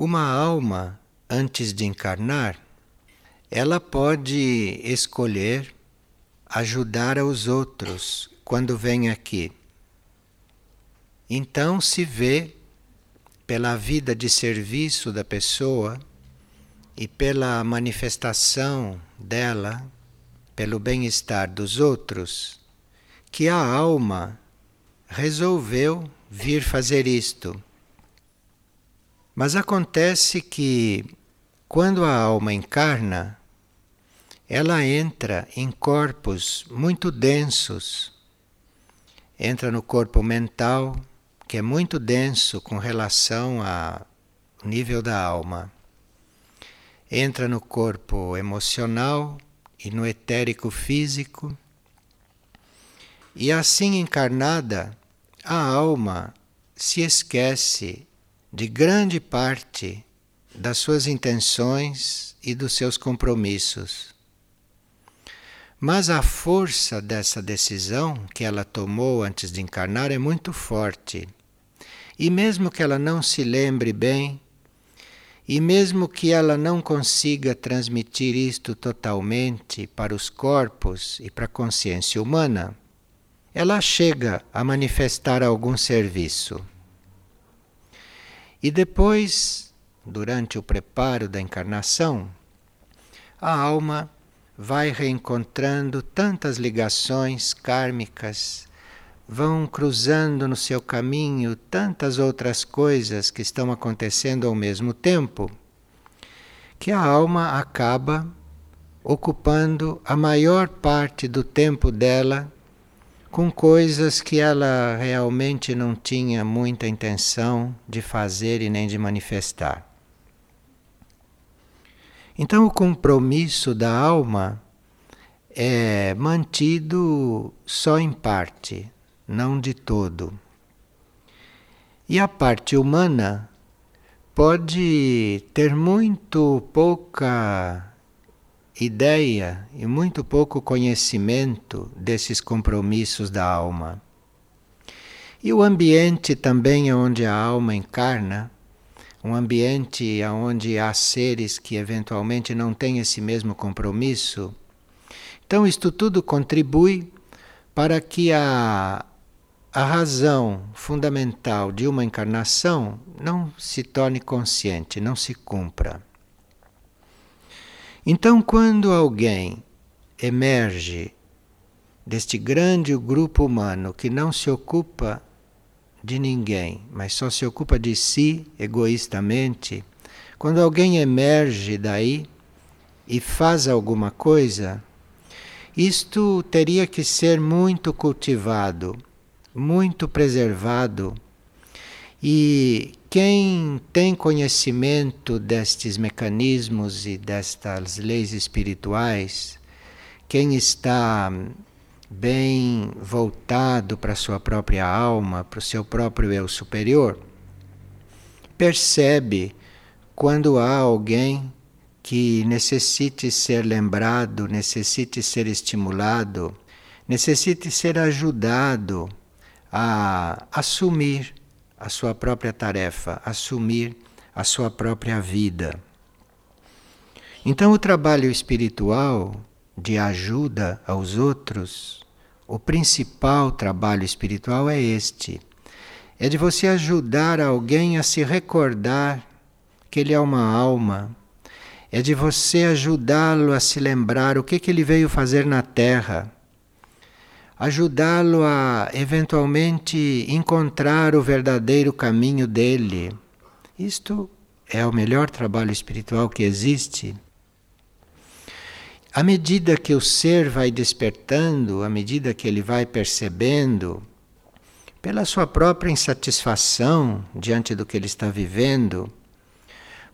Uma alma, antes de encarnar, ela pode escolher ajudar aos outros quando vem aqui. Então se vê pela vida de serviço da pessoa e pela manifestação dela, pelo bem-estar dos outros, que a alma resolveu vir fazer isto. Mas acontece que quando a alma encarna, ela entra em corpos muito densos. Entra no corpo mental, que é muito denso com relação ao nível da alma. Entra no corpo emocional e no etérico físico. E assim encarnada, a alma se esquece de grande parte das suas intenções e dos seus compromissos. Mas a força dessa decisão que ela tomou antes de encarnar é muito forte. E mesmo que ela não se lembre bem, e mesmo que ela não consiga transmitir isto totalmente para os corpos e para a consciência humana, ela chega a manifestar algum serviço. E depois, durante o preparo da encarnação, a alma vai reencontrando tantas ligações kármicas, vão cruzando no seu caminho tantas outras coisas que estão acontecendo ao mesmo tempo, que a alma acaba ocupando a maior parte do tempo dela com coisas que ela realmente não tinha muita intenção de fazer e nem de manifestar. Então, o compromisso da alma é mantido só em parte, não de todo. E a parte humana pode ter muito pouca ideia e muito pouco conhecimento desses compromissos da alma. E o ambiente também onde a alma encarna um ambiente onde há seres que eventualmente não têm esse mesmo compromisso. Então, isto tudo contribui para que a, a razão fundamental de uma encarnação não se torne consciente, não se cumpra. Então, quando alguém emerge deste grande grupo humano que não se ocupa de ninguém, mas só se ocupa de si egoístamente, quando alguém emerge daí e faz alguma coisa, isto teria que ser muito cultivado, muito preservado. E quem tem conhecimento destes mecanismos e destas leis espirituais, quem está bem voltado para a sua própria alma, para o seu próprio eu superior, percebe quando há alguém que necessite ser lembrado, necessite ser estimulado, necessite ser ajudado a assumir a sua própria tarefa, assumir a sua própria vida. Então, o trabalho espiritual de ajuda aos outros, o principal trabalho espiritual é este: é de você ajudar alguém a se recordar que ele é uma alma, é de você ajudá-lo a se lembrar o que, que ele veio fazer na Terra, ajudá-lo a eventualmente encontrar o verdadeiro caminho dele. Isto é o melhor trabalho espiritual que existe. À medida que o ser vai despertando, à medida que ele vai percebendo, pela sua própria insatisfação diante do que ele está vivendo,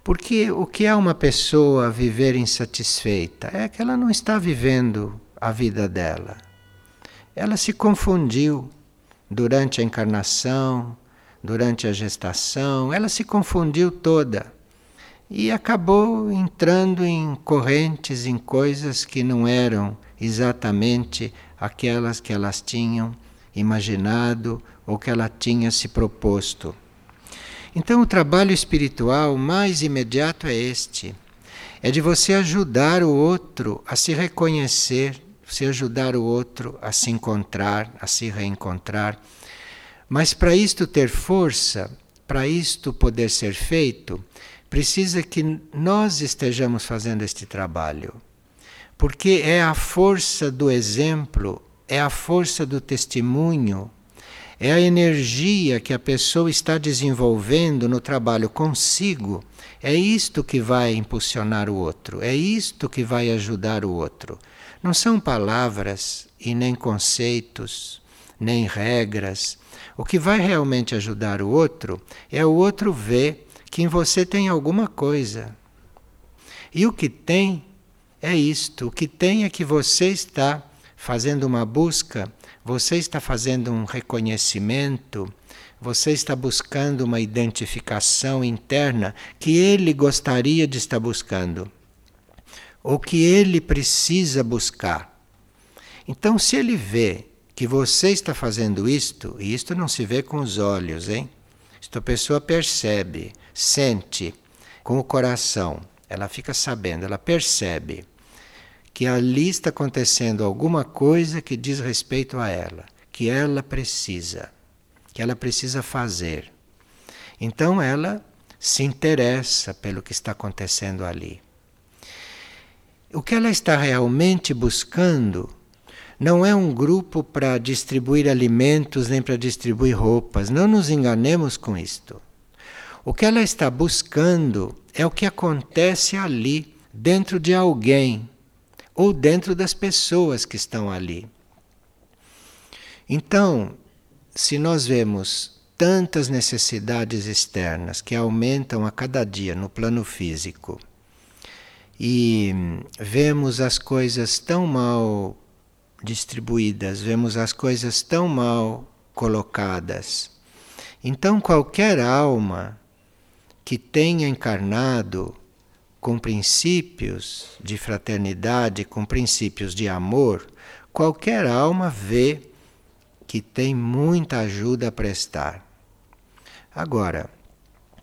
porque o que é uma pessoa viver insatisfeita? É que ela não está vivendo a vida dela. Ela se confundiu durante a encarnação, durante a gestação, ela se confundiu toda e acabou entrando em correntes, em coisas que não eram exatamente aquelas que elas tinham imaginado ou que ela tinha se proposto. Então, o trabalho espiritual mais imediato é este: é de você ajudar o outro a se reconhecer, você ajudar o outro a se encontrar, a se reencontrar. Mas para isto ter força, para isto poder ser feito, precisa que nós estejamos fazendo este trabalho. Porque é a força do exemplo, é a força do testemunho, é a energia que a pessoa está desenvolvendo no trabalho consigo. É isto que vai impulsionar o outro, é isto que vai ajudar o outro. Não são palavras e nem conceitos, nem regras. O que vai realmente ajudar o outro é o outro ver que em você tem alguma coisa. E o que tem é isto: o que tem é que você está fazendo uma busca você está fazendo um reconhecimento, você está buscando uma identificação interna que ele gostaria de estar buscando, ou que ele precisa buscar. Então, se ele vê que você está fazendo isto, e isto não se vê com os olhos, hein? Isto a pessoa percebe, sente com o coração, ela fica sabendo, ela percebe que ali está acontecendo alguma coisa que diz respeito a ela, que ela precisa, que ela precisa fazer. Então ela se interessa pelo que está acontecendo ali. O que ela está realmente buscando não é um grupo para distribuir alimentos nem para distribuir roupas. Não nos enganemos com isto. O que ela está buscando é o que acontece ali, dentro de alguém, ou dentro das pessoas que estão ali. Então, se nós vemos tantas necessidades externas que aumentam a cada dia no plano físico e vemos as coisas tão mal distribuídas, vemos as coisas tão mal colocadas. Então, qualquer alma que tenha encarnado com princípios de fraternidade, com princípios de amor, qualquer alma vê que tem muita ajuda a prestar. Agora,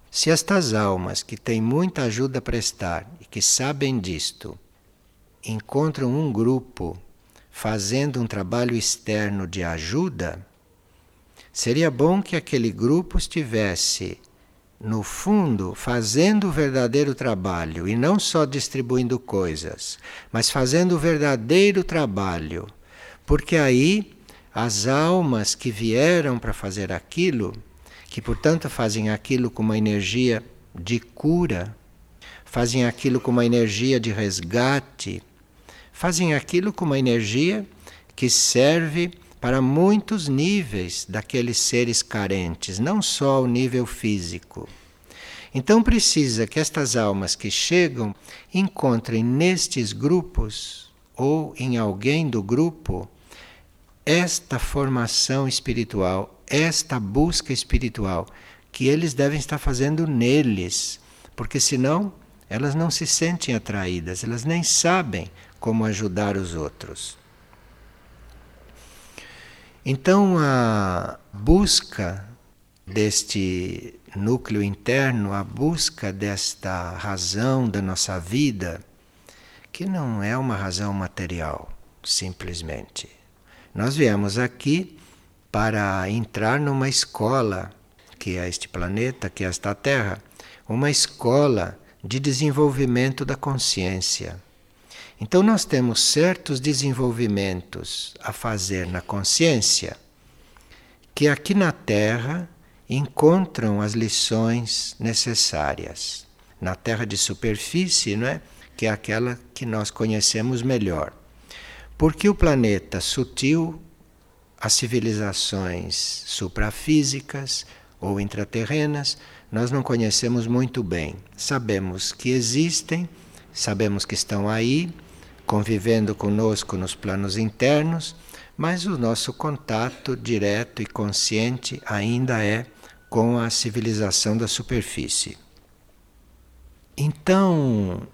se estas almas que têm muita ajuda a prestar que sabem disto, encontram um grupo fazendo um trabalho externo de ajuda, seria bom que aquele grupo estivesse no fundo, fazendo o verdadeiro trabalho e não só distribuindo coisas, mas fazendo o verdadeiro trabalho. Porque aí as almas que vieram para fazer aquilo, que portanto fazem aquilo com uma energia de cura, fazem aquilo com uma energia de resgate, fazem aquilo com uma energia que serve para muitos níveis daqueles seres carentes, não só o nível físico. Então precisa que estas almas que chegam encontrem nestes grupos ou em alguém do grupo esta formação espiritual, esta busca espiritual que eles devem estar fazendo neles, porque senão elas não se sentem atraídas, elas nem sabem como ajudar os outros. Então, a busca deste núcleo interno, a busca desta razão da nossa vida, que não é uma razão material, simplesmente. Nós viemos aqui para entrar numa escola, que é este planeta, que é esta Terra, uma escola de desenvolvimento da consciência. Então, nós temos certos desenvolvimentos a fazer na consciência que aqui na Terra encontram as lições necessárias. Na Terra de superfície, não é? que é aquela que nós conhecemos melhor. Porque o planeta sutil, as civilizações suprafísicas ou intraterrenas, nós não conhecemos muito bem. Sabemos que existem, sabemos que estão aí, convivendo conosco nos planos internos, mas o nosso contato direto e consciente ainda é com a civilização da superfície. Então,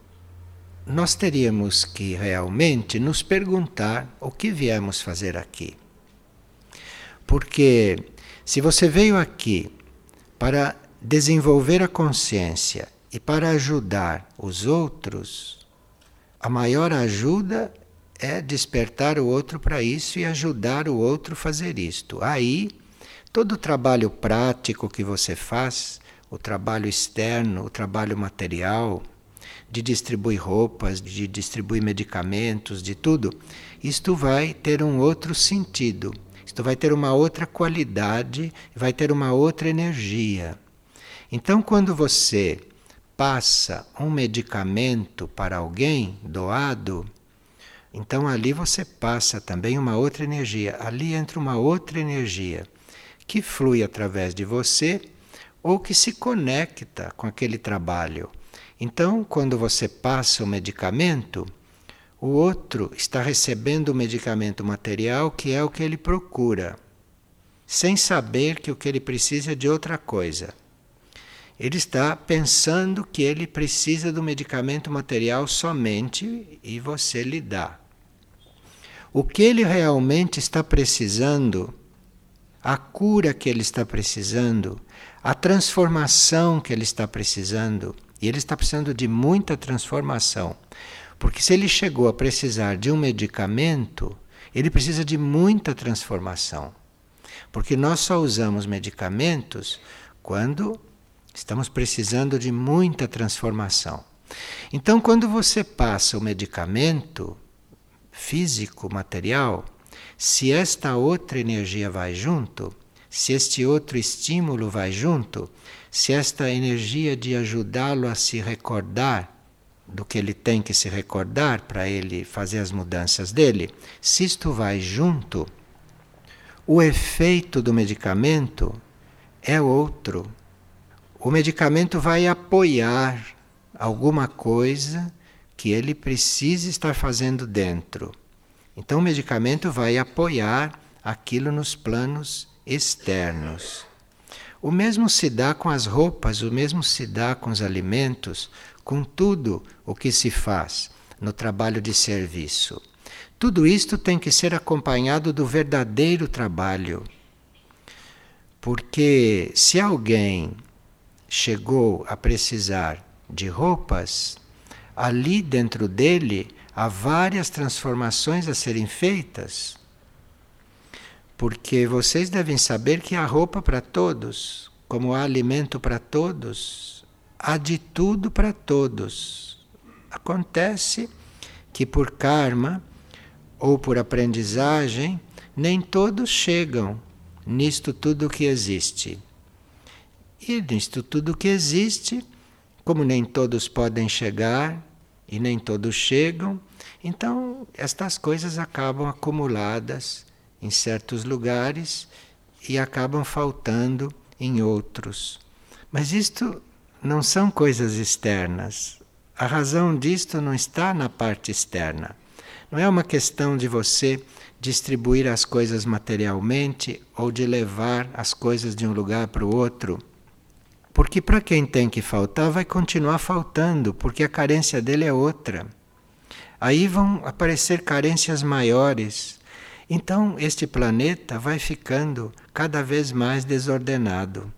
nós teríamos que realmente nos perguntar o que viemos fazer aqui. Porque se você veio aqui para desenvolver a consciência e para ajudar os outros, a maior ajuda é despertar o outro para isso e ajudar o outro a fazer isto. Aí, todo o trabalho prático que você faz, o trabalho externo, o trabalho material, de distribuir roupas, de distribuir medicamentos, de tudo, isto vai ter um outro sentido, isto vai ter uma outra qualidade, vai ter uma outra energia. Então, quando você passa um medicamento para alguém doado, então ali você passa também uma outra energia. Ali entra uma outra energia que flui através de você ou que se conecta com aquele trabalho. Então, quando você passa o medicamento, o outro está recebendo o medicamento material que é o que ele procura, sem saber que o que ele precisa é de outra coisa. Ele está pensando que ele precisa do medicamento material somente e você lhe dá. O que ele realmente está precisando, a cura que ele está precisando, a transformação que ele está precisando, e ele está precisando de muita transformação. Porque se ele chegou a precisar de um medicamento, ele precisa de muita transformação. Porque nós só usamos medicamentos quando Estamos precisando de muita transformação. Então, quando você passa o medicamento físico, material, se esta outra energia vai junto, se este outro estímulo vai junto, se esta energia de ajudá-lo a se recordar do que ele tem que se recordar para ele fazer as mudanças dele, se isto vai junto, o efeito do medicamento é outro o medicamento vai apoiar alguma coisa que ele precisa estar fazendo dentro. Então, o medicamento vai apoiar aquilo nos planos externos. O mesmo se dá com as roupas, o mesmo se dá com os alimentos, com tudo o que se faz no trabalho de serviço. Tudo isto tem que ser acompanhado do verdadeiro trabalho. Porque se alguém chegou a precisar de roupas, ali dentro dele há várias transformações a serem feitas. Porque vocês devem saber que há roupa para todos, como há alimento para todos, há de tudo para todos. Acontece que por karma ou por aprendizagem, nem todos chegam nisto tudo que existe. E tudo que existe, como nem todos podem chegar e nem todos chegam, então estas coisas acabam acumuladas em certos lugares e acabam faltando em outros. Mas isto não são coisas externas. A razão disto não está na parte externa. Não é uma questão de você distribuir as coisas materialmente ou de levar as coisas de um lugar para o outro. Porque para quem tem que faltar, vai continuar faltando, porque a carência dele é outra. Aí vão aparecer carências maiores. Então, este planeta vai ficando cada vez mais desordenado,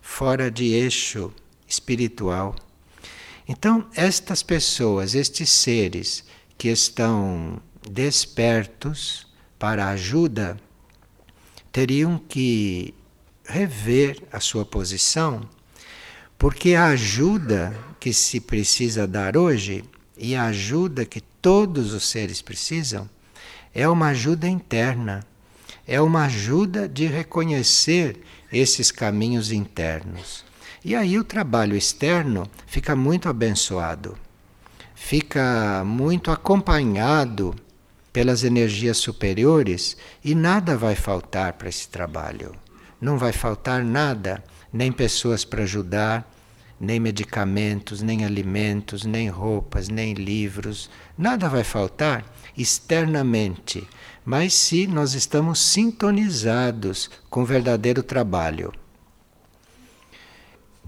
fora de eixo espiritual. Então, estas pessoas, estes seres que estão despertos para ajuda, teriam que rever a sua posição porque a ajuda que se precisa dar hoje e a ajuda que todos os seres precisam é uma ajuda interna, é uma ajuda de reconhecer esses caminhos internos. E aí o trabalho externo fica muito abençoado, fica muito acompanhado pelas energias superiores e nada vai faltar para esse trabalho. Não vai faltar nada nem pessoas para ajudar, nem medicamentos, nem alimentos, nem roupas, nem livros, nada vai faltar externamente, mas se nós estamos sintonizados com o verdadeiro trabalho.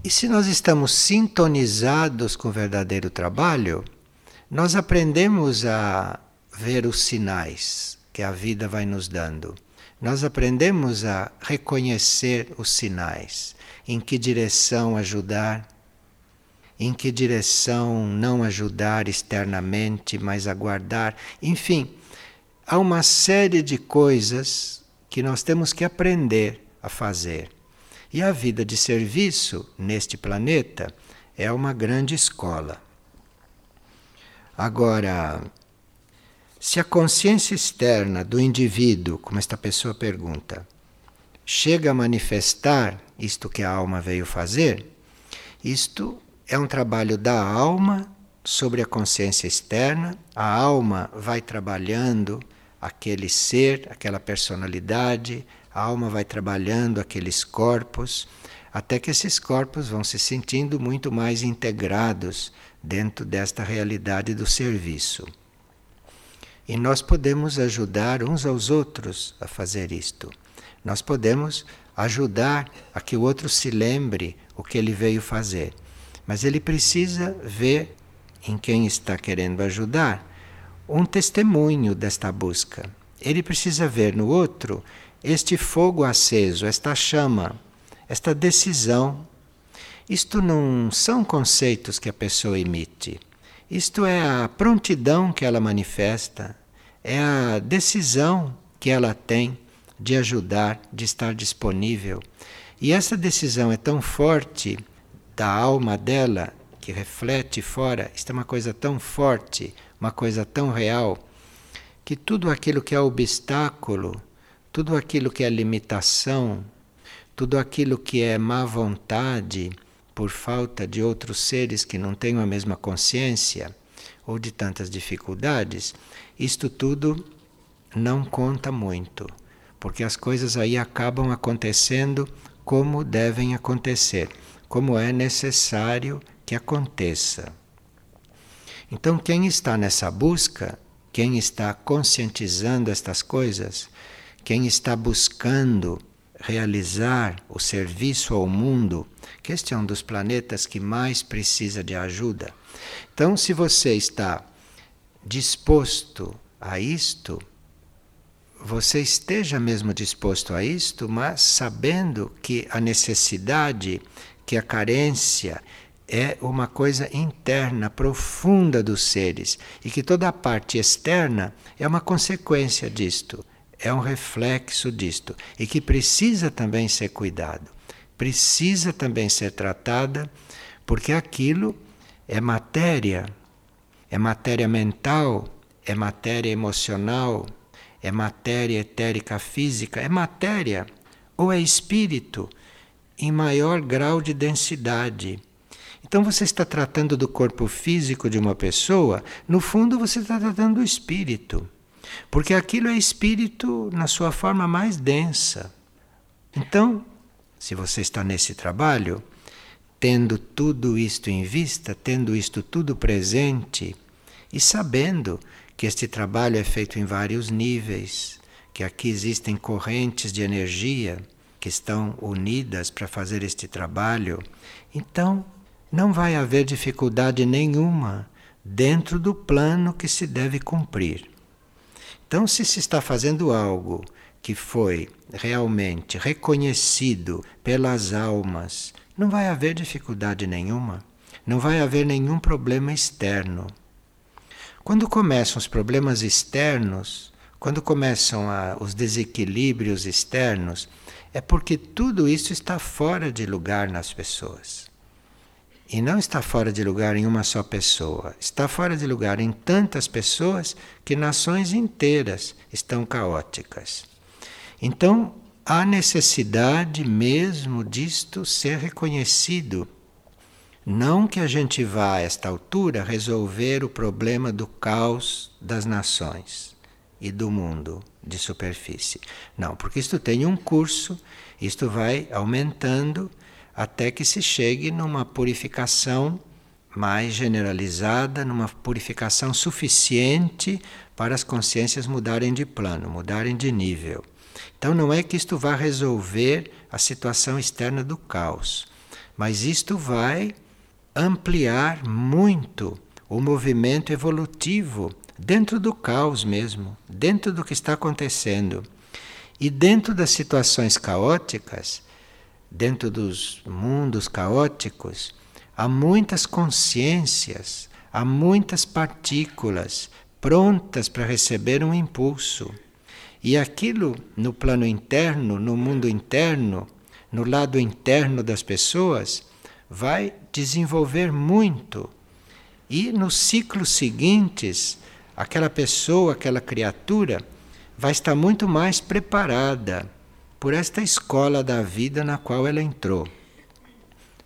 E se nós estamos sintonizados com o verdadeiro trabalho, nós aprendemos a ver os sinais que a vida vai nos dando. nós aprendemos a reconhecer os sinais, em que direção ajudar, em que direção não ajudar externamente, mas aguardar, enfim, há uma série de coisas que nós temos que aprender a fazer. E a vida de serviço neste planeta é uma grande escola. Agora, se a consciência externa do indivíduo, como esta pessoa pergunta, chega a manifestar isto que a alma veio fazer, isto é um trabalho da alma sobre a consciência externa. A alma vai trabalhando aquele ser, aquela personalidade, a alma vai trabalhando aqueles corpos, até que esses corpos vão se sentindo muito mais integrados dentro desta realidade do serviço. E nós podemos ajudar uns aos outros a fazer isto. Nós podemos ajudar a que o outro se lembre o que ele veio fazer. Mas ele precisa ver em quem está querendo ajudar um testemunho desta busca. Ele precisa ver no outro este fogo aceso, esta chama, esta decisão. Isto não são conceitos que a pessoa emite. Isto é a prontidão que ela manifesta, é a decisão que ela tem de ajudar, de estar disponível. E essa decisão é tão forte da alma dela, que reflete fora, isto é uma coisa tão forte, uma coisa tão real, que tudo aquilo que é obstáculo, tudo aquilo que é limitação, tudo aquilo que é má vontade, por falta de outros seres que não tenham a mesma consciência ou de tantas dificuldades, isto tudo não conta muito, porque as coisas aí acabam acontecendo como devem acontecer, como é necessário que aconteça. Então, quem está nessa busca, quem está conscientizando estas coisas, quem está buscando realizar o serviço ao mundo, que este é um dos planetas que mais precisa de ajuda. Então, se você está disposto a isto, você esteja mesmo disposto a isto, mas sabendo que a necessidade, que a carência é uma coisa interna, profunda dos seres, e que toda a parte externa é uma consequência disto é um reflexo disto e que precisa também ser cuidado, precisa também ser tratada, porque aquilo é matéria, é matéria mental, é matéria emocional, é matéria etérica física, é matéria ou é espírito em maior grau de densidade. Então você está tratando do corpo físico de uma pessoa, no fundo você está tratando do espírito. Porque aquilo é espírito na sua forma mais densa. Então, se você está nesse trabalho, tendo tudo isto em vista, tendo isto tudo presente e sabendo que este trabalho é feito em vários níveis, que aqui existem correntes de energia que estão unidas para fazer este trabalho, então não vai haver dificuldade nenhuma dentro do plano que se deve cumprir. Então, se se está fazendo algo que foi realmente reconhecido pelas almas, não vai haver dificuldade nenhuma, não vai haver nenhum problema externo. Quando começam os problemas externos, quando começam a, os desequilíbrios externos, é porque tudo isso está fora de lugar nas pessoas. E não está fora de lugar em uma só pessoa, está fora de lugar em tantas pessoas que nações inteiras estão caóticas. Então, há necessidade mesmo disto ser reconhecido. Não que a gente vá a esta altura resolver o problema do caos das nações e do mundo de superfície. Não, porque isto tem um curso, isto vai aumentando até que se chegue numa purificação mais generalizada, numa purificação suficiente para as consciências mudarem de plano, mudarem de nível. Então não é que isto vá resolver a situação externa do caos, mas isto vai ampliar muito o movimento evolutivo dentro do caos mesmo, dentro do que está acontecendo. E dentro das situações caóticas, dentro dos mundos caóticos, há muitas consciências, há muitas partículas prontas para receber um impulso. E aquilo no plano interno, no mundo interno, no lado interno das pessoas, vai desenvolver muito. E nos ciclos seguintes, aquela pessoa, aquela criatura, vai estar muito mais preparada por esta escola da vida na qual ela entrou.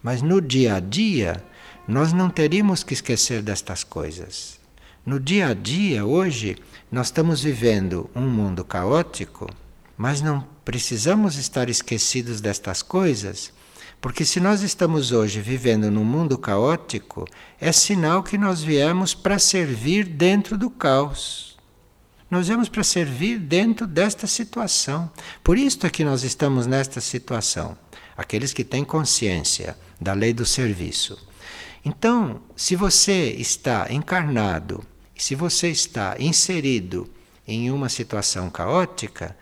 Mas no dia a dia, nós não teríamos que esquecer destas coisas. No dia a dia, hoje, nós estamos vivendo um mundo caótico, mas não precisamos estar esquecidos destas coisas, porque se nós estamos hoje vivendo num mundo caótico, é sinal que nós viemos para servir dentro do caos. Nós viemos para servir dentro desta situação. Por isso é que nós estamos nesta situação. Aqueles que têm consciência da lei do serviço. Então, se você está encarnado, se você está inserido em uma situação caótica,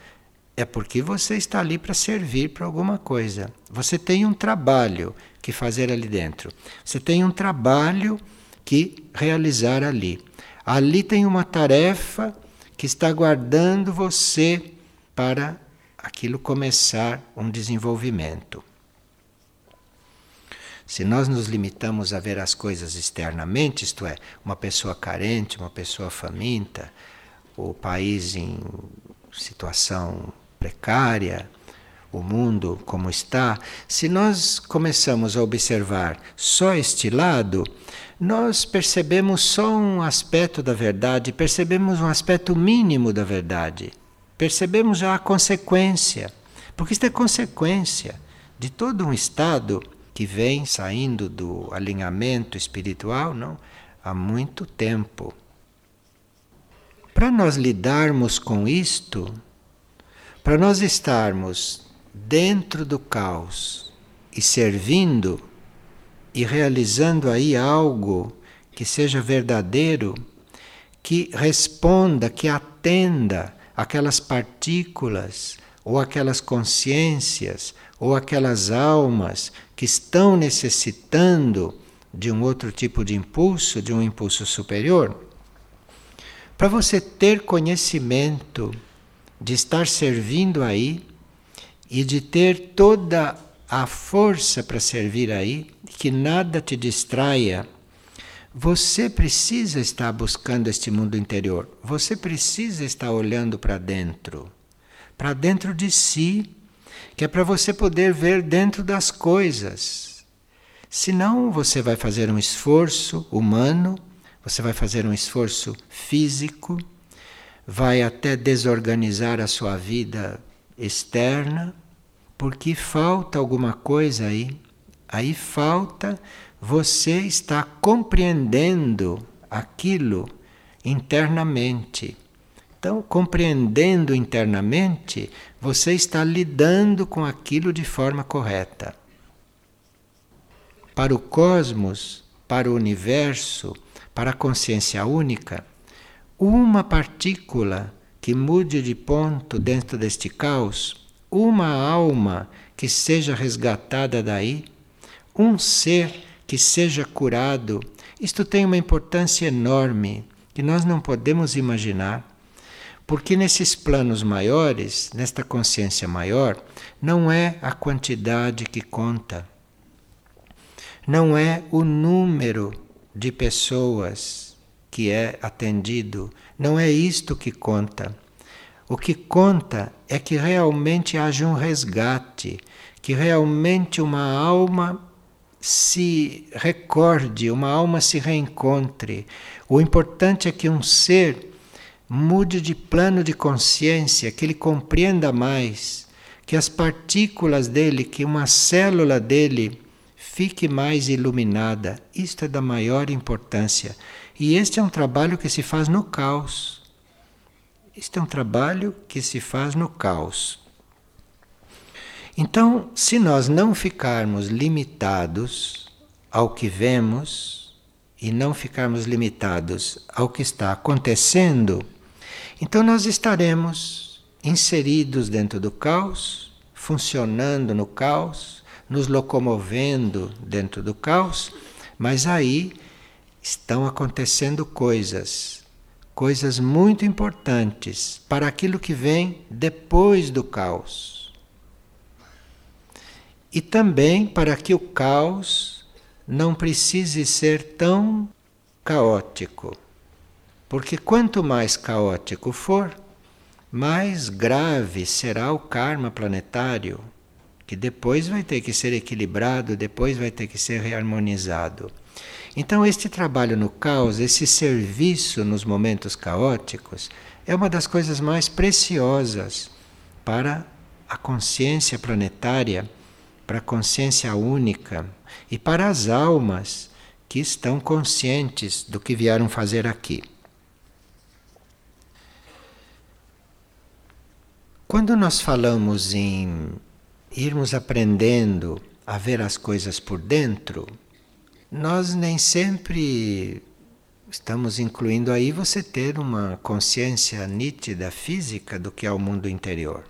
é porque você está ali para servir para alguma coisa. Você tem um trabalho que fazer ali dentro. Você tem um trabalho que realizar ali. Ali tem uma tarefa que está aguardando você para aquilo começar um desenvolvimento. Se nós nos limitamos a ver as coisas externamente, isto é, uma pessoa carente, uma pessoa faminta, o país em situação precária, o mundo como está, se nós começamos a observar só este lado, nós percebemos só um aspecto da verdade, percebemos um aspecto mínimo da verdade. Percebemos já a consequência, porque isto é consequência de todo um estado que vem saindo do alinhamento espiritual, não, há muito tempo. Para nós lidarmos com isto, para nós estarmos dentro do caos e servindo e realizando aí algo que seja verdadeiro, que responda, que atenda aquelas partículas ou aquelas consciências ou aquelas almas que estão necessitando de um outro tipo de impulso, de um impulso superior, para você ter conhecimento de estar servindo aí e de ter toda a força para servir aí, que nada te distraia. Você precisa estar buscando este mundo interior. Você precisa estar olhando para dentro, para dentro de si, que é para você poder ver dentro das coisas. Senão você vai fazer um esforço humano, você vai fazer um esforço físico, vai até desorganizar a sua vida externa, porque falta alguma coisa aí. Aí falta você estar compreendendo aquilo internamente. Então, compreendendo internamente, você está lidando com aquilo de forma correta. Para o cosmos, para o universo, para a consciência única, uma partícula que mude de ponto dentro deste caos, uma alma que seja resgatada daí, um ser que seja curado, isto tem uma importância enorme que nós não podemos imaginar. Porque nesses planos maiores, nesta consciência maior, não é a quantidade que conta, não é o número de pessoas que é atendido. Não é isto que conta. O que conta é que realmente haja um resgate, que realmente uma alma se recorde, uma alma se reencontre. O importante é que um ser mude de plano de consciência, que ele compreenda mais, que as partículas dele, que uma célula dele fique mais iluminada. Isto é da maior importância. E este é um trabalho que se faz no caos. Este é um trabalho que se faz no caos. Então, se nós não ficarmos limitados ao que vemos e não ficarmos limitados ao que está acontecendo, então nós estaremos inseridos dentro do caos, funcionando no caos, nos locomovendo dentro do caos, mas aí estão acontecendo coisas, coisas muito importantes para aquilo que vem depois do caos. E também para que o caos não precise ser tão caótico. Porque quanto mais caótico for, mais grave será o karma planetário, que depois vai ter que ser equilibrado, depois vai ter que ser reharmonizado. Então, este trabalho no caos, esse serviço nos momentos caóticos, é uma das coisas mais preciosas para a consciência planetária, para a consciência única e para as almas que estão conscientes do que vieram fazer aqui. Quando nós falamos em irmos aprendendo a ver as coisas por dentro, nós nem sempre estamos incluindo aí você ter uma consciência nítida física do que é o mundo interior.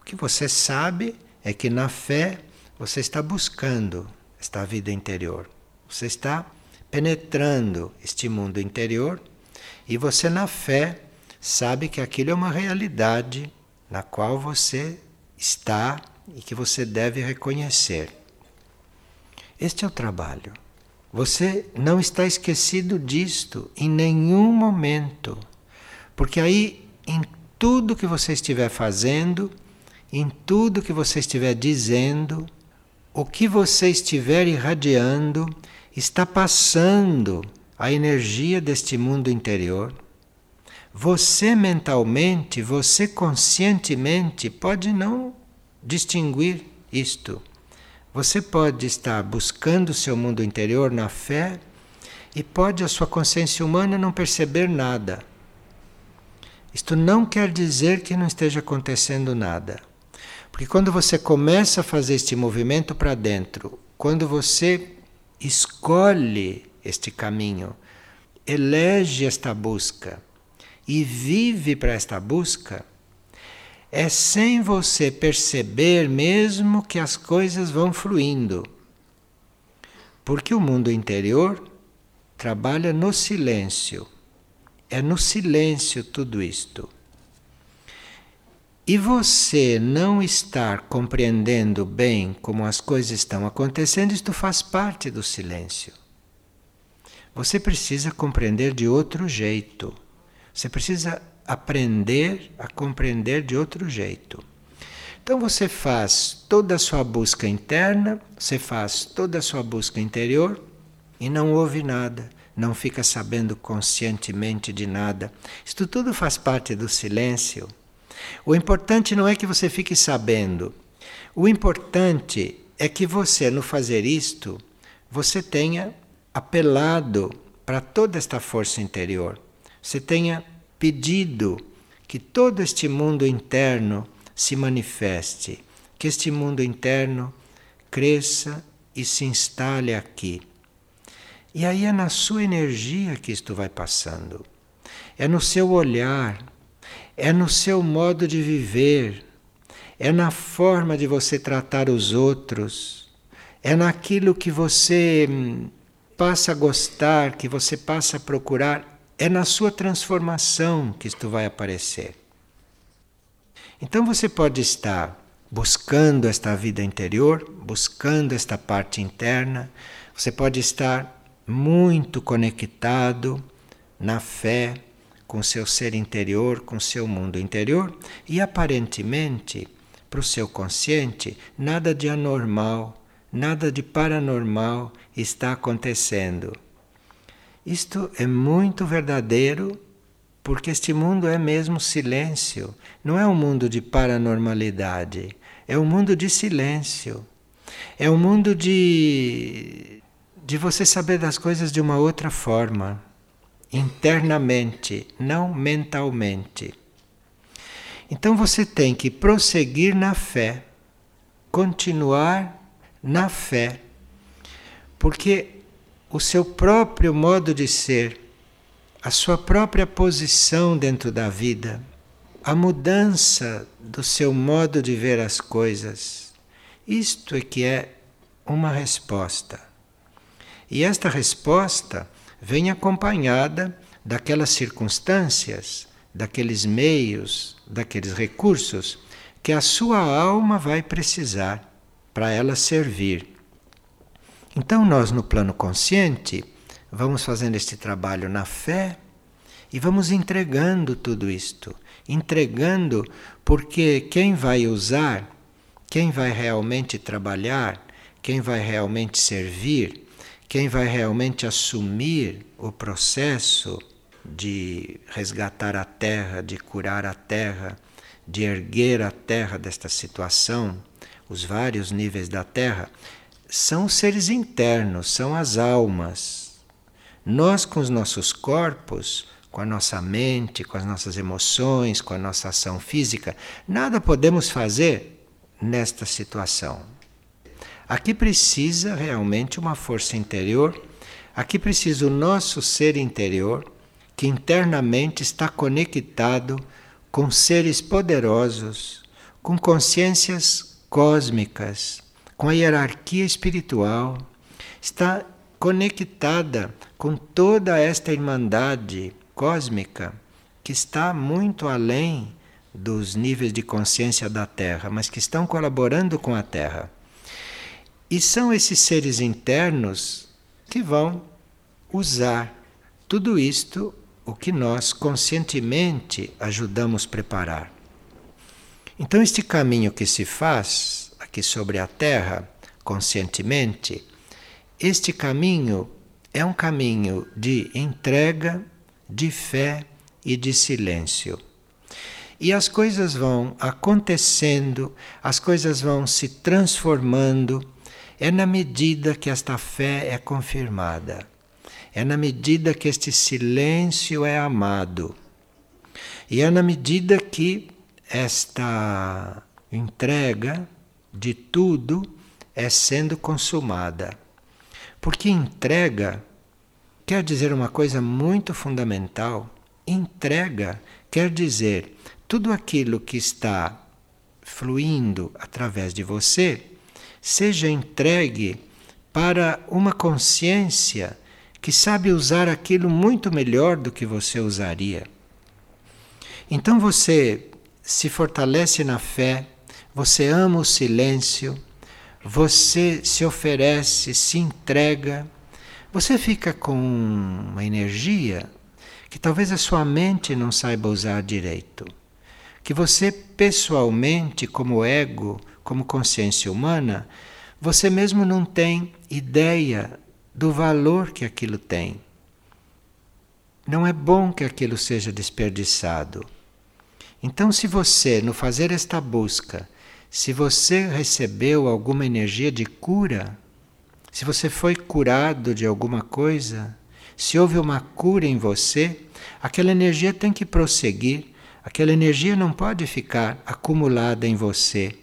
O que você sabe é que na fé você está buscando esta vida interior. Você está penetrando este mundo interior e você na fé sabe que aquilo é uma realidade na qual você está e que você deve reconhecer. Este é o trabalho. Você não está esquecido disto em nenhum momento, porque aí em tudo que você estiver fazendo, em tudo que você estiver dizendo, o que você estiver irradiando está passando a energia deste mundo interior você mentalmente, você conscientemente pode não distinguir isto. Você pode estar buscando o seu mundo interior na fé e pode a sua consciência humana não perceber nada. Isto não quer dizer que não esteja acontecendo nada. Porque quando você começa a fazer este movimento para dentro, quando você escolhe este caminho, elege esta busca, e vive para esta busca, é sem você perceber mesmo que as coisas vão fluindo. Porque o mundo interior trabalha no silêncio. É no silêncio tudo isto. E você não estar compreendendo bem como as coisas estão acontecendo, isto faz parte do silêncio. Você precisa compreender de outro jeito. Você precisa aprender a compreender de outro jeito. Então você faz toda a sua busca interna, você faz toda a sua busca interior e não ouve nada, não fica sabendo conscientemente de nada. Isto tudo faz parte do silêncio. O importante não é que você fique sabendo. O importante é que você, no fazer isto, você tenha apelado para toda esta força interior você tenha pedido que todo este mundo interno se manifeste, que este mundo interno cresça e se instale aqui. E aí é na sua energia que isto vai passando, é no seu olhar, é no seu modo de viver, é na forma de você tratar os outros, é naquilo que você hum, passa a gostar, que você passa a procurar é na sua transformação que isto vai aparecer. Então você pode estar buscando esta vida interior, buscando esta parte interna, você pode estar muito conectado na fé com seu ser interior, com seu mundo interior, e aparentemente, para o seu consciente, nada de anormal, nada de paranormal está acontecendo isto é muito verdadeiro, porque este mundo é mesmo silêncio. Não é um mundo de paranormalidade, é um mundo de silêncio. É um mundo de, de você saber das coisas de uma outra forma, internamente, não mentalmente. Então você tem que prosseguir na fé, continuar na fé, porque o seu próprio modo de ser, a sua própria posição dentro da vida, a mudança do seu modo de ver as coisas. Isto é que é uma resposta. E esta resposta vem acompanhada daquelas circunstâncias, daqueles meios, daqueles recursos que a sua alma vai precisar para ela servir. Então, nós no plano consciente vamos fazendo este trabalho na fé e vamos entregando tudo isto. Entregando, porque quem vai usar, quem vai realmente trabalhar, quem vai realmente servir, quem vai realmente assumir o processo de resgatar a terra, de curar a terra, de erguer a terra desta situação, os vários níveis da terra, são seres internos, são as almas. Nós, com os nossos corpos, com a nossa mente, com as nossas emoções, com a nossa ação física, nada podemos fazer nesta situação. Aqui precisa realmente uma força interior, aqui precisa o nosso ser interior, que internamente está conectado com seres poderosos, com consciências cósmicas, com a hierarquia espiritual, está conectada com toda esta irmandade cósmica que está muito além dos níveis de consciência da Terra, mas que estão colaborando com a Terra. E são esses seres internos que vão usar tudo isto, o que nós conscientemente ajudamos preparar. Então, este caminho que se faz aqui sobre a Terra, conscientemente, este caminho é um caminho de entrega de fé e de silêncio. E as coisas vão acontecendo, as coisas vão se transformando, é na medida que esta fé é confirmada, é na medida que este silêncio é amado, e é na medida que esta entrega de tudo é sendo consumada. Porque entrega quer dizer uma coisa muito fundamental. Entrega quer dizer tudo aquilo que está fluindo através de você seja entregue para uma consciência que sabe usar aquilo muito melhor do que você usaria. Então você se fortalece na fé, você ama o silêncio, você se oferece, se entrega você fica com uma energia que talvez a sua mente não saiba usar direito. Que você, pessoalmente, como ego, como consciência humana, você mesmo não tem ideia do valor que aquilo tem. Não é bom que aquilo seja desperdiçado. Então, se você, no fazer esta busca, se você recebeu alguma energia de cura, se você foi curado de alguma coisa, se houve uma cura em você, aquela energia tem que prosseguir, aquela energia não pode ficar acumulada em você.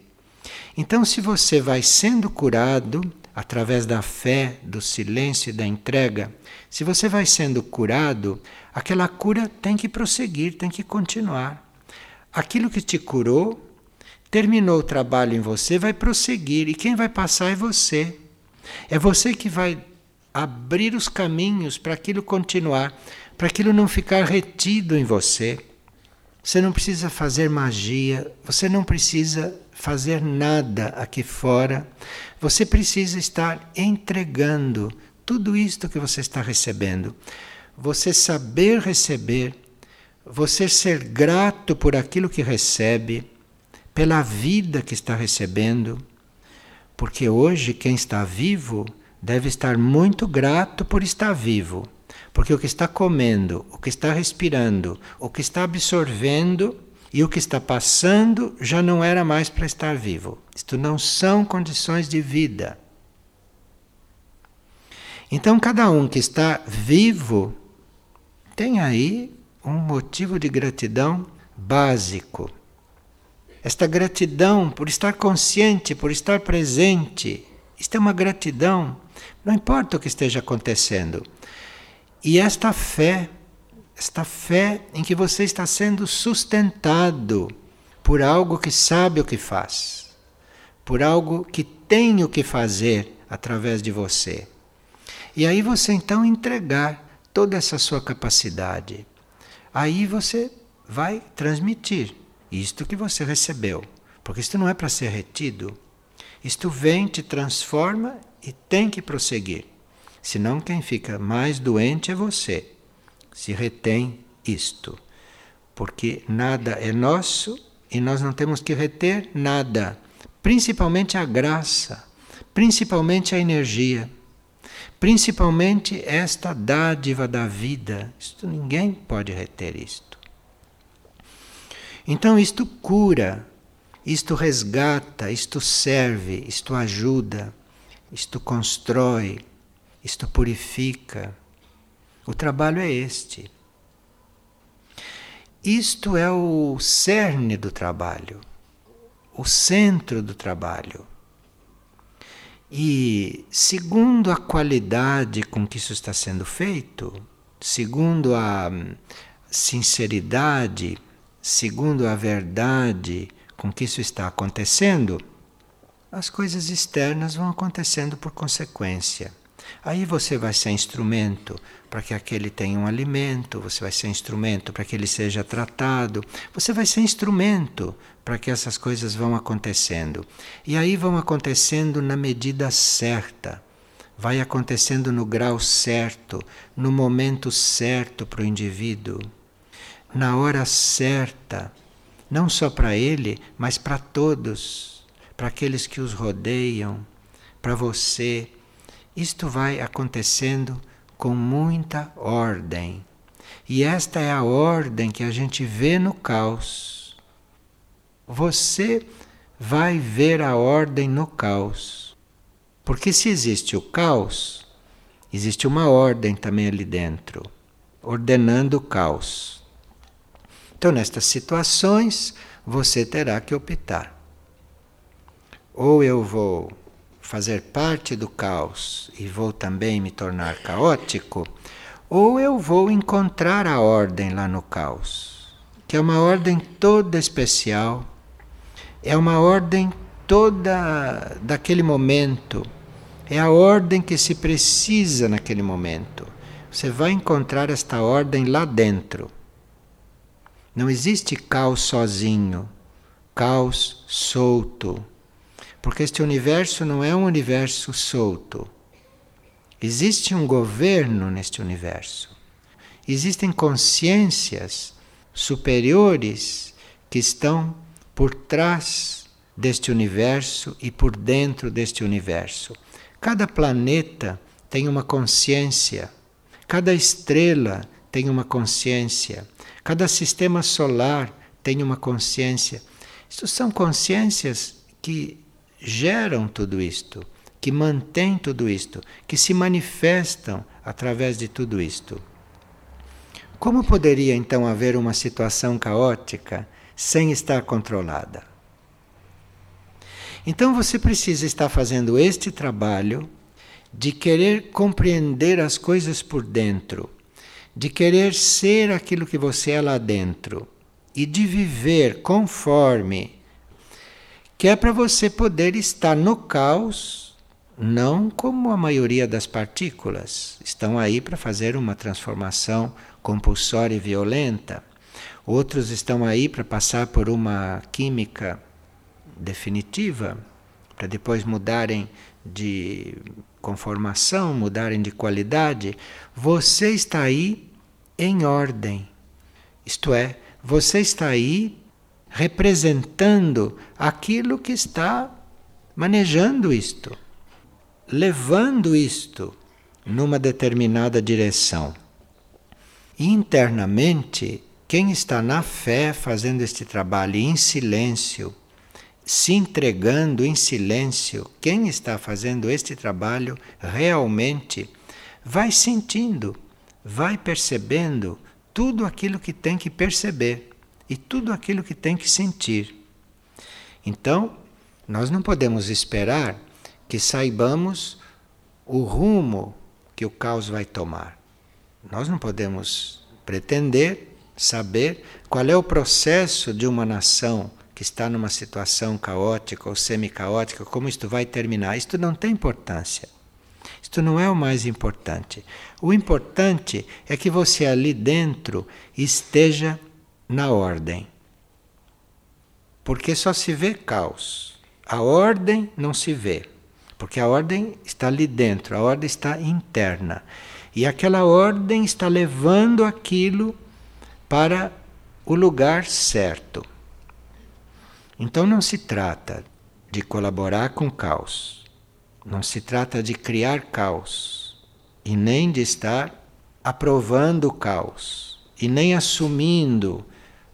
Então, se você vai sendo curado através da fé, do silêncio e da entrega, se você vai sendo curado, aquela cura tem que prosseguir, tem que continuar. Aquilo que te curou, terminou o trabalho em você, vai prosseguir, e quem vai passar é você. É você que vai abrir os caminhos para aquilo continuar, para aquilo não ficar retido em você. Você não precisa fazer magia, você não precisa fazer nada aqui fora. Você precisa estar entregando tudo isto que você está recebendo. Você saber receber, você ser grato por aquilo que recebe, pela vida que está recebendo porque hoje quem está vivo deve estar muito grato por estar vivo. Porque o que está comendo, o que está respirando, o que está absorvendo e o que está passando já não era mais para estar vivo. Isto não são condições de vida. Então, cada um que está vivo tem aí um motivo de gratidão básico esta gratidão por estar consciente, por estar presente. Isto é uma gratidão, não importa o que esteja acontecendo. E esta fé, esta fé em que você está sendo sustentado por algo que sabe o que faz, por algo que tem o que fazer através de você. E aí você então entregar toda essa sua capacidade. Aí você vai transmitir isto que você recebeu, porque isto não é para ser retido. Isto vem, te transforma e tem que prosseguir. Senão quem fica mais doente é você, se retém isto. Porque nada é nosso e nós não temos que reter nada, principalmente a graça, principalmente a energia, principalmente esta dádiva da vida. Isto ninguém pode reter isto. Então isto cura, isto resgata, isto serve, isto ajuda, isto constrói, isto purifica. O trabalho é este. Isto é o cerne do trabalho, o centro do trabalho. E segundo a qualidade com que isso está sendo feito, segundo a sinceridade, segundo a verdade com que isso está acontecendo, as coisas externas vão acontecendo por consequência. Aí você vai ser instrumento para que aquele tenha um alimento, você vai ser instrumento para que ele seja tratado, você vai ser instrumento para que essas coisas vão acontecendo. E aí vão acontecendo na medida certa, vai acontecendo no grau certo, no momento certo para o indivíduo, na hora certa, não só para ele, mas para todos, para aqueles que os rodeiam, para você isto vai acontecendo com muita ordem. E esta é a ordem que a gente vê no caos. Você vai ver a ordem no caos. Porque se existe o caos, existe uma ordem também ali dentro, ordenando o caos. Então, nestas situações, você terá que optar. Ou eu vou fazer parte do caos e vou também me tornar caótico, ou eu vou encontrar a ordem lá no caos, que é uma ordem toda especial, é uma ordem toda daquele momento, é a ordem que se precisa naquele momento. Você vai encontrar esta ordem lá dentro. Não existe caos sozinho, caos solto porque este universo não é um universo solto. Existe um governo neste universo. Existem consciências superiores que estão por trás deste universo e por dentro deste universo. Cada planeta tem uma consciência, cada estrela tem uma consciência, cada sistema solar tem uma consciência. Isto são consciências que geram tudo isto, que mantêm tudo isto, que se manifestam através de tudo isto. Como poderia então haver uma situação caótica sem estar controlada? Então você precisa estar fazendo este trabalho de querer compreender as coisas por dentro, de querer ser aquilo que você é lá dentro e de viver conforme que é para você poder estar no caos, não como a maioria das partículas estão aí para fazer uma transformação compulsória e violenta. Outros estão aí para passar por uma química definitiva, para depois mudarem de conformação, mudarem de qualidade. Você está aí em ordem. Isto é, você está aí representando aquilo que está manejando isto, levando isto numa determinada direção. Internamente, quem está na fé fazendo este trabalho em silêncio, se entregando em silêncio, quem está fazendo este trabalho realmente vai sentindo, vai percebendo tudo aquilo que tem que perceber e tudo aquilo que tem que sentir. Então, nós não podemos esperar que saibamos o rumo que o caos vai tomar. Nós não podemos pretender saber qual é o processo de uma nação que está numa situação caótica ou semi-caótica, como isto vai terminar. Isto não tem importância. Isto não é o mais importante. O importante é que você ali dentro esteja na ordem. Porque só se vê caos. A ordem não se vê. Porque a ordem está ali dentro, a ordem está interna. E aquela ordem está levando aquilo para o lugar certo. Então não se trata de colaborar com caos, não se trata de criar caos e nem de estar aprovando o caos e nem assumindo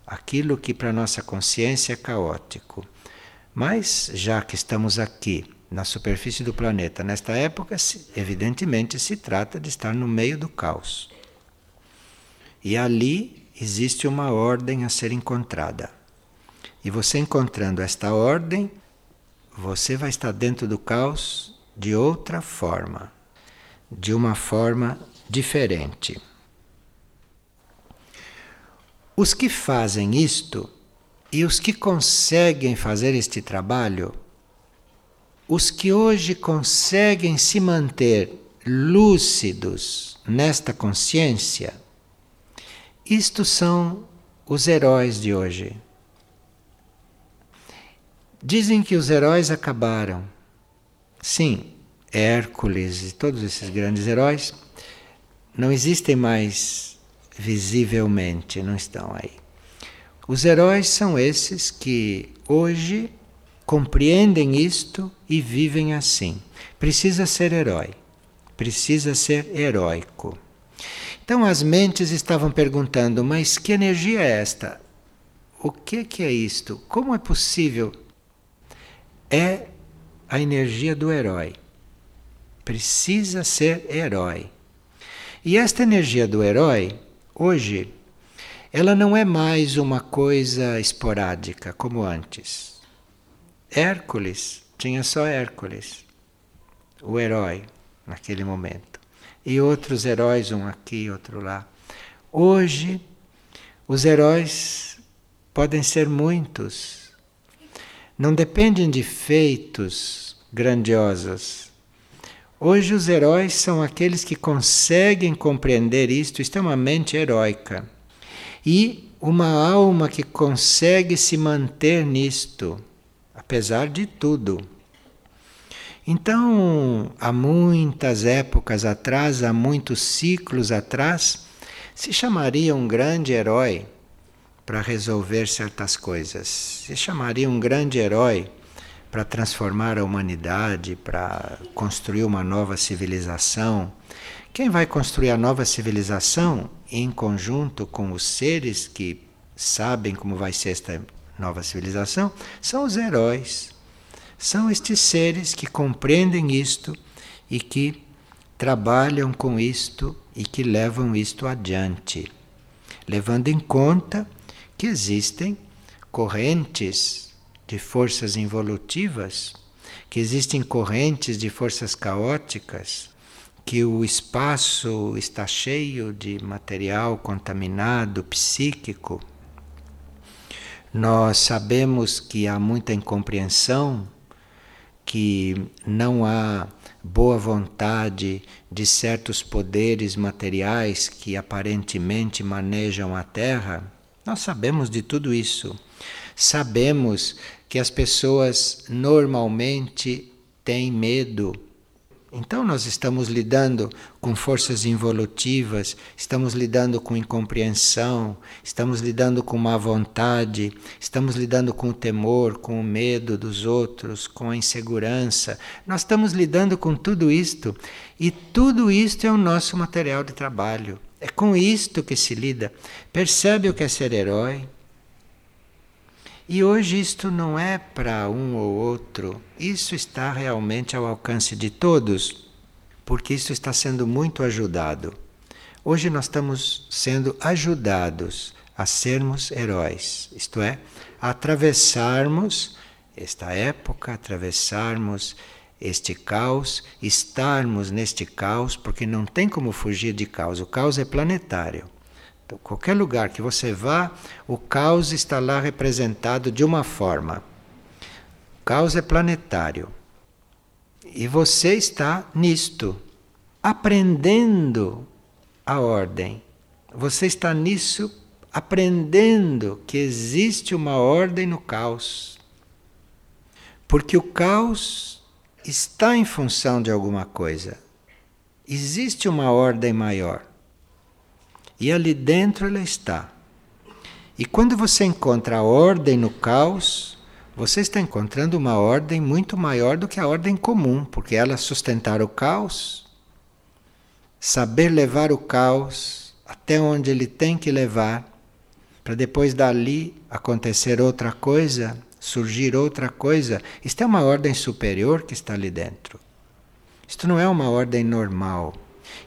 aquilo que para nossa consciência é caótico. Mas já que estamos aqui na superfície do planeta nesta época, evidentemente se trata de estar no meio do caos. E ali existe uma ordem a ser encontrada. E você encontrando esta ordem, você vai estar dentro do caos de outra forma, de uma forma diferente. Os que fazem isto e os que conseguem fazer este trabalho, os que hoje conseguem se manter lúcidos nesta consciência, isto são os heróis de hoje. Dizem que os heróis acabaram. Sim, Hércules e todos esses grandes heróis não existem mais visivelmente, não estão aí. Os heróis são esses que hoje compreendem isto e vivem assim. Precisa ser herói, precisa ser heróico. Então as mentes estavam perguntando: mas que energia é esta? O que, que é isto? Como é possível é a energia do herói. Precisa ser herói. E esta energia do herói, hoje, ela não é mais uma coisa esporádica como antes. Hércules tinha só Hércules, o herói, naquele momento. E outros heróis, um aqui, outro lá. Hoje, os heróis podem ser muitos não dependem de feitos grandiosos. Hoje os heróis são aqueles que conseguem compreender isto, isto é uma mente heróica. E uma alma que consegue se manter nisto, apesar de tudo. Então, há muitas épocas atrás, há muitos ciclos atrás, se chamaria um grande herói para resolver certas coisas. Se chamaria um grande herói para transformar a humanidade, para construir uma nova civilização. Quem vai construir a nova civilização em conjunto com os seres que sabem como vai ser esta nova civilização são os heróis. São estes seres que compreendem isto e que trabalham com isto e que levam isto adiante, levando em conta que existem correntes de forças involutivas, que existem correntes de forças caóticas, que o espaço está cheio de material contaminado, psíquico. Nós sabemos que há muita incompreensão, que não há boa vontade de certos poderes materiais que aparentemente manejam a Terra nós sabemos de tudo isso. Sabemos que as pessoas normalmente têm medo. Então, nós estamos lidando com forças involutivas, estamos lidando com incompreensão, estamos lidando com má vontade, estamos lidando com o temor, com o medo dos outros, com a insegurança. Nós estamos lidando com tudo isto e tudo isto é o nosso material de trabalho. É com isto que se lida. Percebe o que é ser herói? E hoje isto não é para um ou outro, isso está realmente ao alcance de todos, porque isso está sendo muito ajudado. Hoje nós estamos sendo ajudados a sermos heróis, isto é, a atravessarmos esta época, atravessarmos este caos, estarmos neste caos, porque não tem como fugir de caos. O caos é planetário. Então, qualquer lugar que você vá, o caos está lá representado de uma forma. O caos é planetário. E você está nisto, aprendendo a ordem. Você está nisso aprendendo que existe uma ordem no caos. Porque o caos está em função de alguma coisa. Existe uma ordem maior. E ali dentro ela está. E quando você encontra a ordem no caos, você está encontrando uma ordem muito maior do que a ordem comum, porque ela sustentar o caos, saber levar o caos até onde ele tem que levar, para depois dali acontecer outra coisa, surgir outra coisa. Isto é uma ordem superior que está ali dentro. Isto não é uma ordem normal.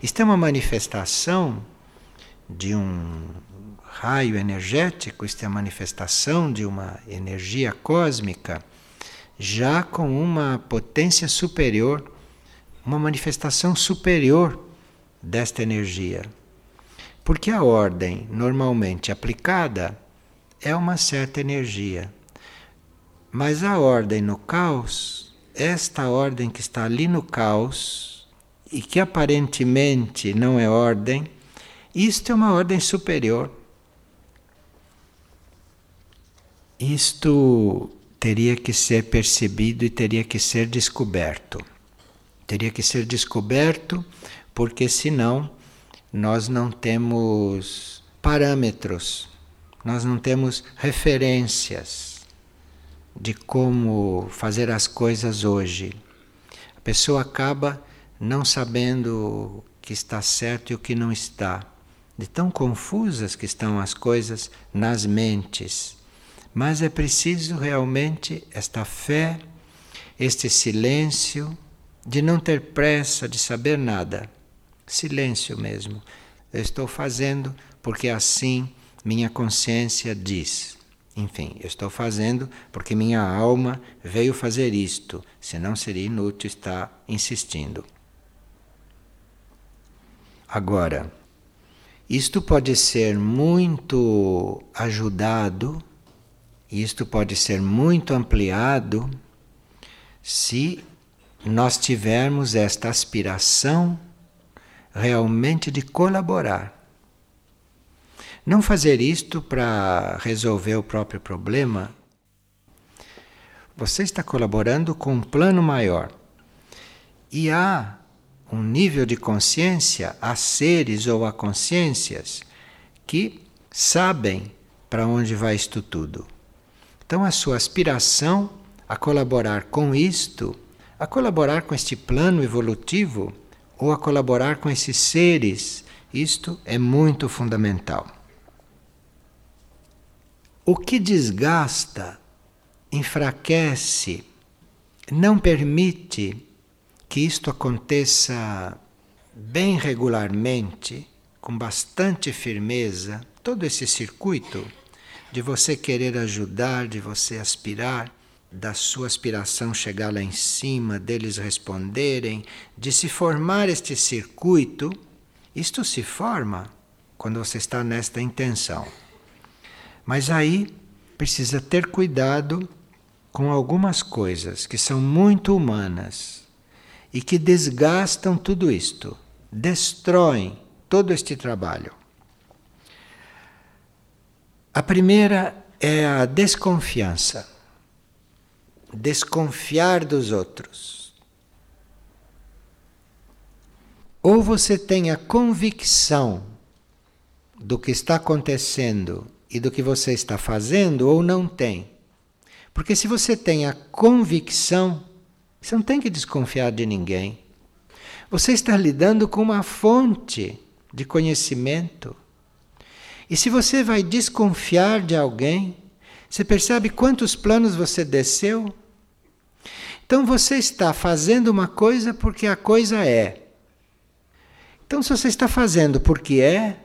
Isto é uma manifestação de um raio energético, isto é a manifestação de uma energia cósmica, já com uma potência superior, uma manifestação superior desta energia. Porque a ordem normalmente aplicada é uma certa energia. Mas a ordem no caos, esta ordem que está ali no caos e que aparentemente não é ordem, isto é uma ordem superior. Isto teria que ser percebido e teria que ser descoberto. Teria que ser descoberto porque senão nós não temos parâmetros, nós não temos referências de como fazer as coisas hoje. A pessoa acaba não sabendo o que está certo e o que não está de tão confusas que estão as coisas nas mentes. Mas é preciso realmente esta fé, este silêncio, de não ter pressa de saber nada. Silêncio mesmo. Eu estou fazendo porque assim minha consciência diz. Enfim, eu estou fazendo porque minha alma veio fazer isto, senão seria inútil estar insistindo. Agora, isto pode ser muito ajudado, isto pode ser muito ampliado se nós tivermos esta aspiração realmente de colaborar. Não fazer isto para resolver o próprio problema. Você está colaborando com um plano maior. E há um nível de consciência a seres ou a consciências que sabem para onde vai isto tudo. Então, a sua aspiração a colaborar com isto, a colaborar com este plano evolutivo ou a colaborar com esses seres, isto é muito fundamental. O que desgasta, enfraquece, não permite que isto aconteça bem regularmente, com bastante firmeza, todo esse circuito de você querer ajudar, de você aspirar, da sua aspiração chegar lá em cima, deles responderem, de se formar este circuito, isto se forma quando você está nesta intenção. Mas aí precisa ter cuidado com algumas coisas que são muito humanas e que desgastam tudo isto, destroem todo este trabalho. A primeira é a desconfiança. Desconfiar dos outros. Ou você tem a convicção do que está acontecendo e do que você está fazendo, ou não tem. Porque se você tem a convicção, você não tem que desconfiar de ninguém. Você está lidando com uma fonte de conhecimento. E se você vai desconfiar de alguém, você percebe quantos planos você desceu? Então você está fazendo uma coisa porque a coisa é. Então, se você está fazendo porque é,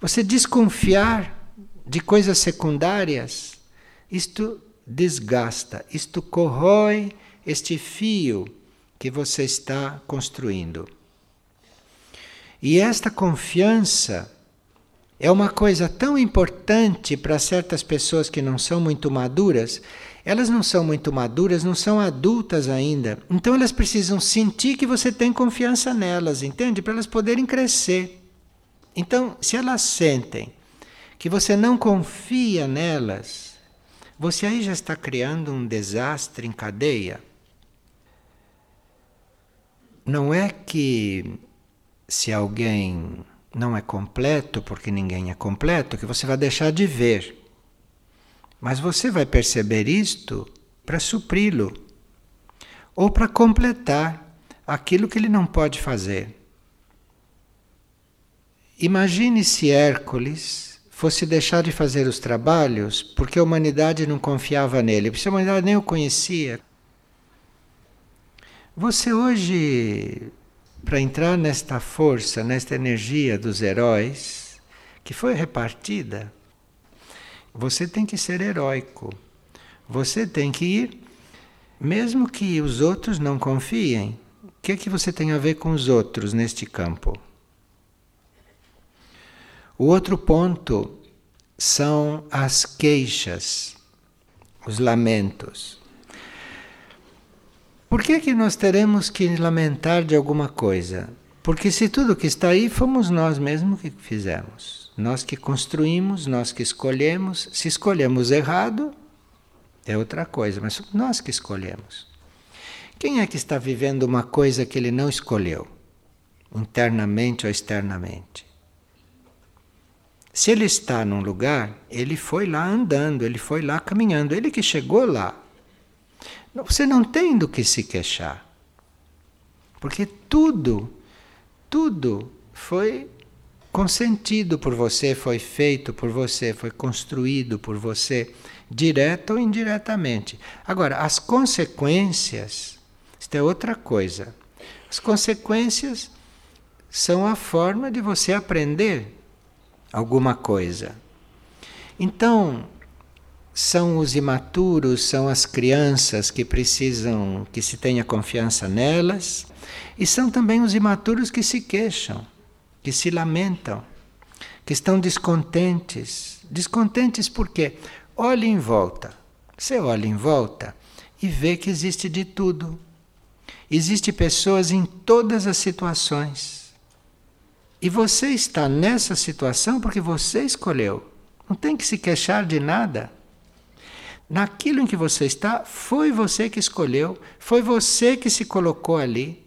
você desconfiar de coisas secundárias, isto desgasta, isto corrói este fio que você está construindo. E esta confiança é uma coisa tão importante para certas pessoas que não são muito maduras. Elas não são muito maduras, não são adultas ainda. Então elas precisam sentir que você tem confiança nelas, entende? Para elas poderem crescer. Então, se elas sentem que você não confia nelas, você aí já está criando um desastre em cadeia. Não é que se alguém não é completo, porque ninguém é completo, que você vai deixar de ver. Mas você vai perceber isto para supri-lo ou para completar aquilo que ele não pode fazer. Imagine se Hércules fosse deixar de fazer os trabalhos porque a humanidade não confiava nele, porque a humanidade nem o conhecia. Você hoje para entrar nesta força, nesta energia dos heróis, que foi repartida, você tem que ser heróico. Você tem que ir, mesmo que os outros não confiem. O que é que você tem a ver com os outros neste campo? O outro ponto são as queixas, os lamentos. Por que, que nós teremos que lamentar de alguma coisa? Porque se tudo que está aí fomos nós mesmos que fizemos. Nós que construímos, nós que escolhemos. Se escolhemos errado, é outra coisa, mas nós que escolhemos. Quem é que está vivendo uma coisa que ele não escolheu, internamente ou externamente? Se ele está num lugar, ele foi lá andando, ele foi lá caminhando, ele que chegou lá. Você não tem do que se queixar. Porque tudo, tudo foi consentido por você, foi feito por você, foi construído por você, direto ou indiretamente. Agora, as consequências, isto é outra coisa. As consequências são a forma de você aprender alguma coisa. Então, são os imaturos, são as crianças que precisam que se tenha confiança nelas, e são também os imaturos que se queixam, que se lamentam, que estão descontentes. Descontentes porque olhe em volta. Você olha em volta e vê que existe de tudo. Existe pessoas em todas as situações. E você está nessa situação porque você escolheu. Não tem que se queixar de nada. Naquilo em que você está, foi você que escolheu, foi você que se colocou ali.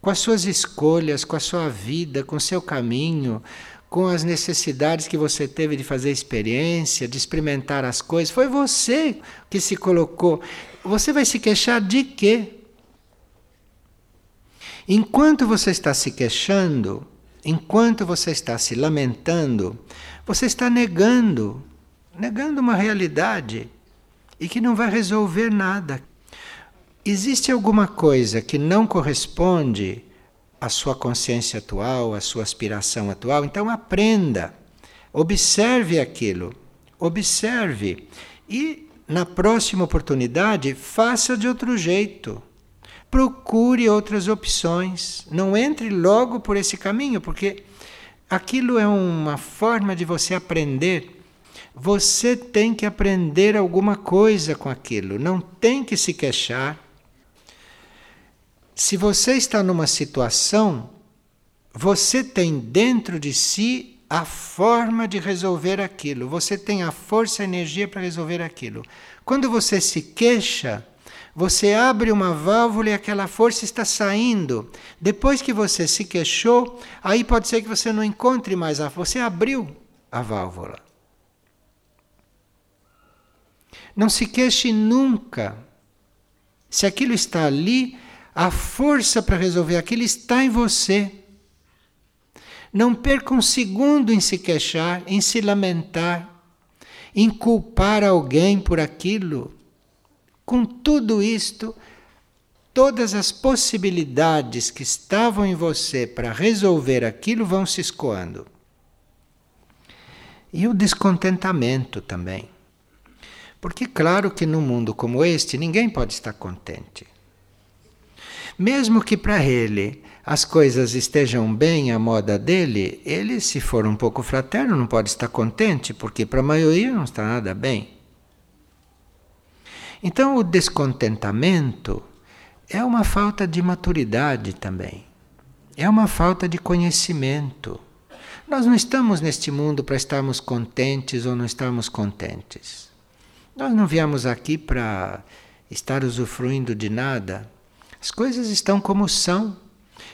Com as suas escolhas, com a sua vida, com o seu caminho, com as necessidades que você teve de fazer experiência, de experimentar as coisas, foi você que se colocou. Você vai se queixar de quê? Enquanto você está se queixando, enquanto você está se lamentando, você está negando negando uma realidade e que não vai resolver nada. Existe alguma coisa que não corresponde à sua consciência atual, à sua aspiração atual? Então aprenda, observe aquilo, observe e na próxima oportunidade faça de outro jeito. Procure outras opções. Não entre logo por esse caminho, porque aquilo é uma forma de você aprender você tem que aprender alguma coisa com aquilo, não tem que se queixar. Se você está numa situação, você tem dentro de si a forma de resolver aquilo, você tem a força e a energia para resolver aquilo. Quando você se queixa, você abre uma válvula e aquela força está saindo. Depois que você se queixou, aí pode ser que você não encontre mais a você abriu a válvula. Não se queixe nunca. Se aquilo está ali, a força para resolver aquilo está em você. Não perca um segundo em se queixar, em se lamentar, em culpar alguém por aquilo. Com tudo isto, todas as possibilidades que estavam em você para resolver aquilo vão se escoando. E o descontentamento também. Porque, claro que num mundo como este, ninguém pode estar contente. Mesmo que para ele as coisas estejam bem à moda dele, ele, se for um pouco fraterno, não pode estar contente, porque para a maioria não está nada bem. Então, o descontentamento é uma falta de maturidade também, é uma falta de conhecimento. Nós não estamos neste mundo para estarmos contentes ou não estarmos contentes. Nós não viemos aqui para estar usufruindo de nada. As coisas estão como são.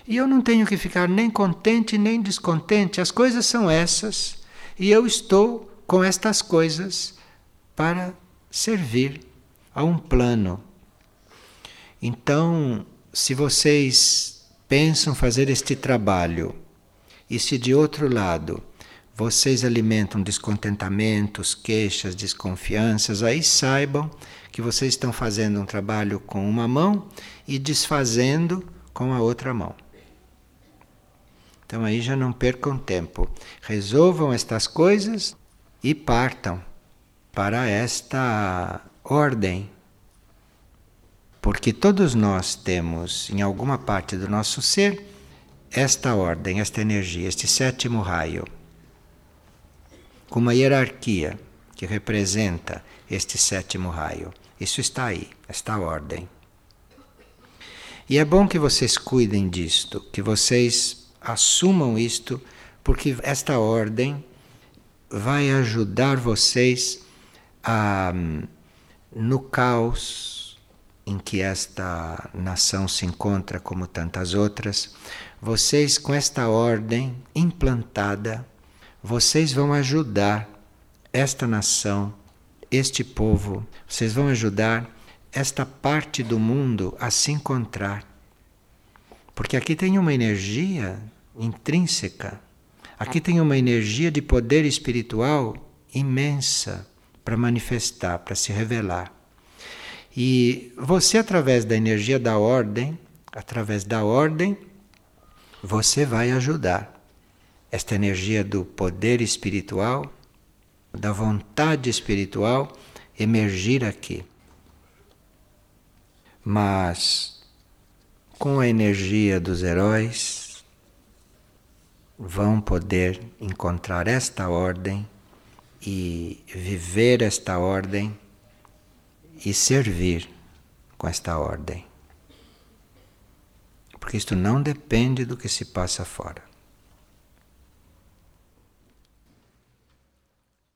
E eu não tenho que ficar nem contente nem descontente, as coisas são essas, e eu estou com estas coisas para servir a um plano. Então, se vocês pensam fazer este trabalho, e se de outro lado vocês alimentam descontentamentos, queixas, desconfianças, aí saibam que vocês estão fazendo um trabalho com uma mão e desfazendo com a outra mão. Então aí já não percam tempo. Resolvam estas coisas e partam para esta ordem. Porque todos nós temos em alguma parte do nosso ser esta ordem, esta energia, este sétimo raio, com uma hierarquia que representa este sétimo raio. Isso está aí, esta ordem. E é bom que vocês cuidem disto, que vocês assumam isto, porque esta ordem vai ajudar vocês a, no caos em que esta nação se encontra, como tantas outras, vocês, com esta ordem implantada, vocês vão ajudar esta nação, este povo, vocês vão ajudar esta parte do mundo a se encontrar. Porque aqui tem uma energia intrínseca. Aqui tem uma energia de poder espiritual imensa para manifestar, para se revelar. E você, através da energia da ordem, através da ordem, você vai ajudar esta energia do poder espiritual, da vontade espiritual emergir aqui. Mas com a energia dos heróis, vão poder encontrar esta ordem e viver esta ordem e servir com esta ordem. Porque isto não depende do que se passa fora.